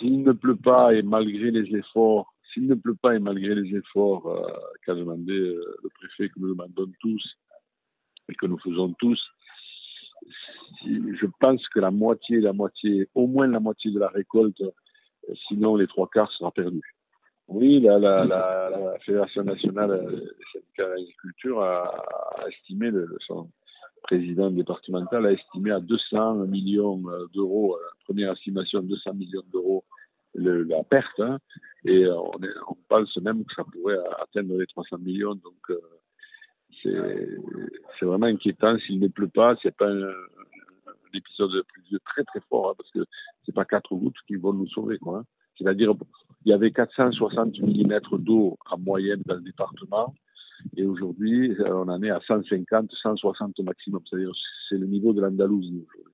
s'il ne pleut pas et malgré les efforts, s'il ne pleut pas et malgré les efforts euh, qu'a demandé euh, le préfet, que nous demandons tous et que nous faisons tous, je pense que la moitié, la moitié, au moins la moitié de la récolte, sinon les trois quarts sera perdu. Oui, la, la, la, Fédération nationale des syndicats d'agriculture a, a, estimé, le, son président départemental a estimé à 200 millions d'euros, première estimation 200 millions d'euros la perte, hein, et on, est, pense même que ça pourrait atteindre les 300 millions. Donc, euh, c'est vraiment inquiétant. S'il ne pleut pas, c'est pas un, épisode pluvieux très très fort, hein, parce que c'est pas quatre gouttes qui vont nous sauver, quoi. Hein. C'est-à-dire, il y avait 460 mm d'eau en moyenne dans le département, et aujourd'hui, on en est à 150, 160 au maximum. C'est-à-dire, c'est le niveau de l'Andalousie aujourd'hui.